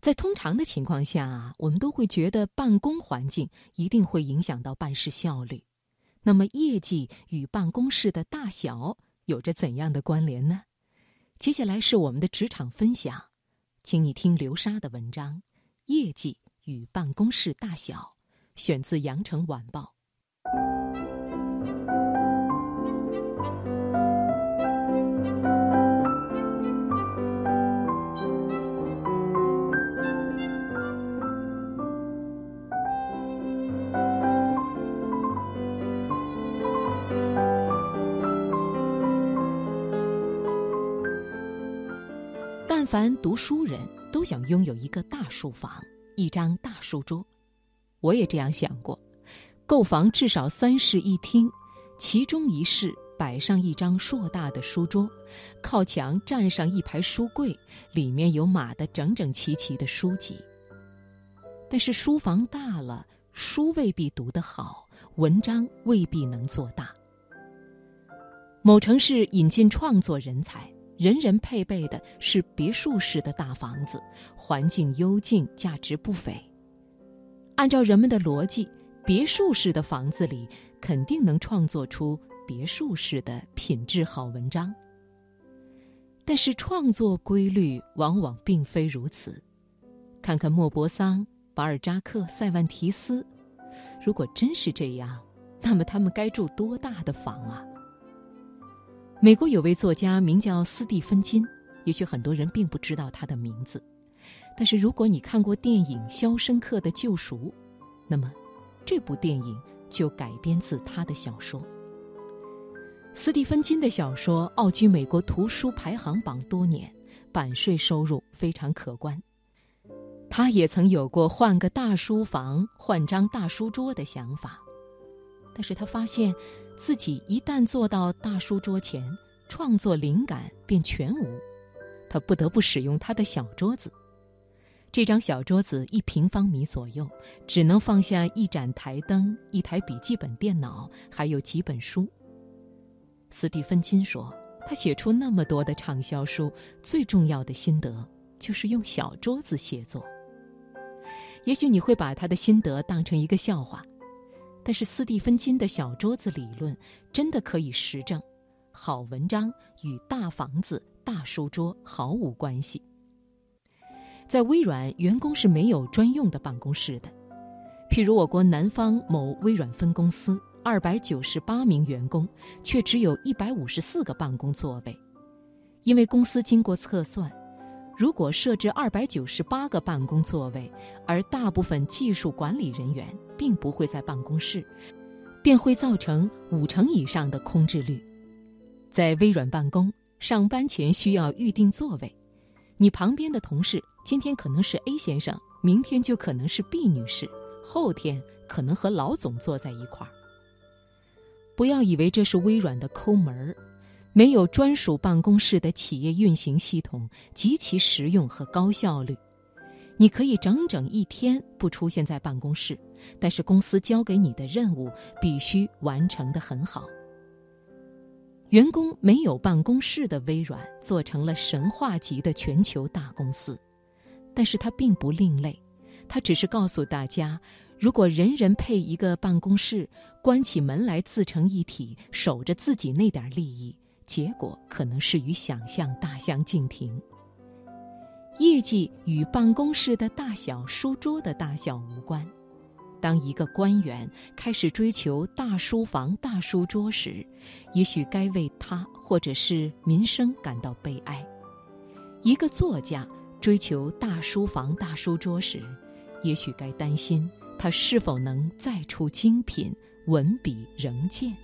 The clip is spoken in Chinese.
在通常的情况下啊，我们都会觉得办公环境一定会影响到办事效率。那么，业绩与办公室的大小有着怎样的关联呢？接下来是我们的职场分享，请你听流沙的文章《业绩与办公室大小》，选自《羊城晚报》。凡读书人都想拥有一个大书房，一张大书桌。我也这样想过，购房至少三室一厅，其中一室摆上一张硕大的书桌，靠墙站上一排书柜，里面有码得整整齐齐的书籍。但是书房大了，书未必读得好，文章未必能做大。某城市引进创作人才。人人配备的是别墅式的大房子，环境幽静，价值不菲。按照人们的逻辑，别墅式的房子里肯定能创作出别墅式的品质好文章。但是创作规律往往并非如此。看看莫泊桑、巴尔扎克、塞万提斯，如果真是这样，那么他们该住多大的房啊？美国有位作家名叫斯蒂芬金，也许很多人并不知道他的名字，但是如果你看过电影《肖申克的救赎》，那么这部电影就改编自他的小说。斯蒂芬金的小说傲居美国图书排行榜多年，版税收入非常可观。他也曾有过换个大书房、换张大书桌的想法，但是他发现。自己一旦坐到大书桌前，创作灵感便全无。他不得不使用他的小桌子。这张小桌子一平方米左右，只能放下一盏台灯、一台笔记本电脑，还有几本书。斯蒂芬金说：“他写出那么多的畅销书，最重要的心得就是用小桌子写作。”也许你会把他的心得当成一个笑话。但是斯蒂芬金的小桌子理论真的可以实证，好文章与大房子、大书桌毫无关系。在微软，员工是没有专用的办公室的。譬如我国南方某微软分公司，二百九十八名员工，却只有一百五十四个办公座位，因为公司经过测算。如果设置二百九十八个办公座位，而大部分技术管理人员并不会在办公室，便会造成五成以上的空置率。在微软办公，上班前需要预定座位，你旁边的同事今天可能是 A 先生，明天就可能是 B 女士，后天可能和老总坐在一块儿。不要以为这是微软的抠门儿。没有专属办公室的企业运行系统极其实用和高效率。你可以整整一天不出现在办公室，但是公司交给你的任务必须完成的很好。员工没有办公室的微软做成了神话级的全球大公司，但是它并不另类，它只是告诉大家，如果人人配一个办公室，关起门来自成一体，守着自己那点利益。结果可能是与想象大相径庭。业绩与办公室的大小、书桌的大小无关。当一个官员开始追求大书房、大书桌时，也许该为他或者是民生感到悲哀；一个作家追求大书房、大书桌时，也许该担心他是否能再出精品，文笔仍健。